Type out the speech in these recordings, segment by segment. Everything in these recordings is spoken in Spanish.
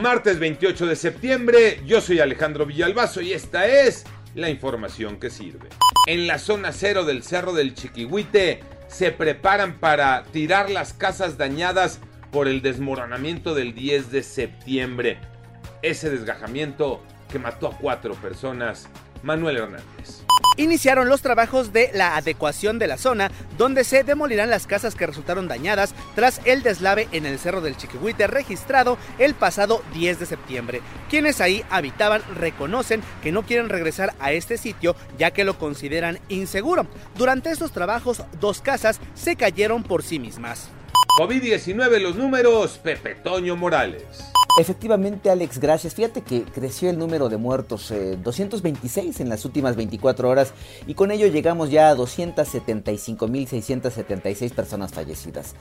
Martes 28 de septiembre, yo soy Alejandro Villalbazo y esta es la información que sirve. En la zona cero del Cerro del Chiquihuite se preparan para tirar las casas dañadas por el desmoronamiento del 10 de septiembre. Ese desgajamiento que mató a cuatro personas. Manuel Hernández. Iniciaron los trabajos de la adecuación de la zona, donde se demolirán las casas que resultaron dañadas tras el deslave en el Cerro del Chiquihuite registrado el pasado 10 de septiembre. Quienes ahí habitaban reconocen que no quieren regresar a este sitio ya que lo consideran inseguro. Durante estos trabajos, dos casas se cayeron por sí mismas. COVID-19 los números, Pepe Toño Morales. Efectivamente, Alex, gracias. Fíjate que creció el número de muertos, 226 en las últimas 24 horas, y con ello llegamos ya a 275.676 personas fallecidas.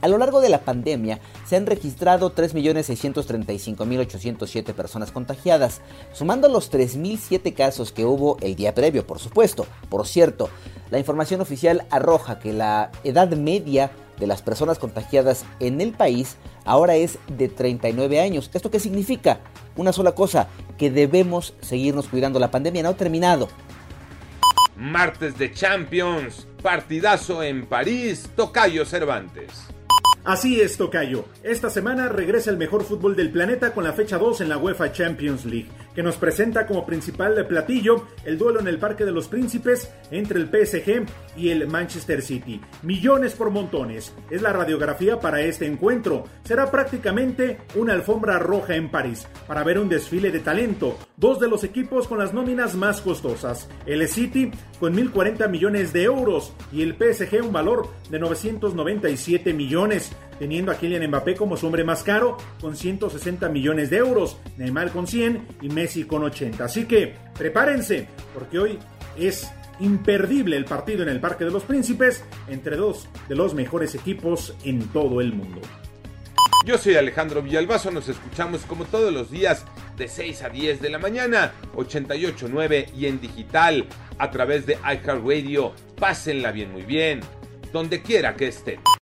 A lo largo de la pandemia se han registrado 3.635.807 personas contagiadas, sumando los 3.007 casos que hubo el día previo, por supuesto. Por cierto, la información oficial arroja que la edad media de las personas contagiadas en el país ahora es de 39 años. ¿Esto qué significa? Una sola cosa, que debemos seguirnos cuidando. La pandemia no ha terminado. Martes de Champions, partidazo en París, Tocayo Cervantes. Así es, Tocayo. Esta semana regresa el mejor fútbol del planeta con la fecha 2 en la UEFA Champions League, que nos presenta como principal platillo el duelo en el Parque de los Príncipes entre el PSG y el Manchester City. Millones por montones. Es la radiografía para este encuentro. Será prácticamente una alfombra roja en París para ver un desfile de talento. Dos de los equipos con las nóminas más costosas. El City con 1.040 millones de euros y el PSG un valor de 997 millones teniendo a Kylian Mbappé como su hombre más caro, con 160 millones de euros, Neymar con 100 y Messi con 80. Así que prepárense, porque hoy es imperdible el partido en el Parque de los Príncipes entre dos de los mejores equipos en todo el mundo. Yo soy Alejandro Villalbazo, nos escuchamos como todos los días de 6 a 10 de la mañana, 88.9 y en digital a través de iHeartRadio. Pásenla bien, muy bien, donde quiera que estén.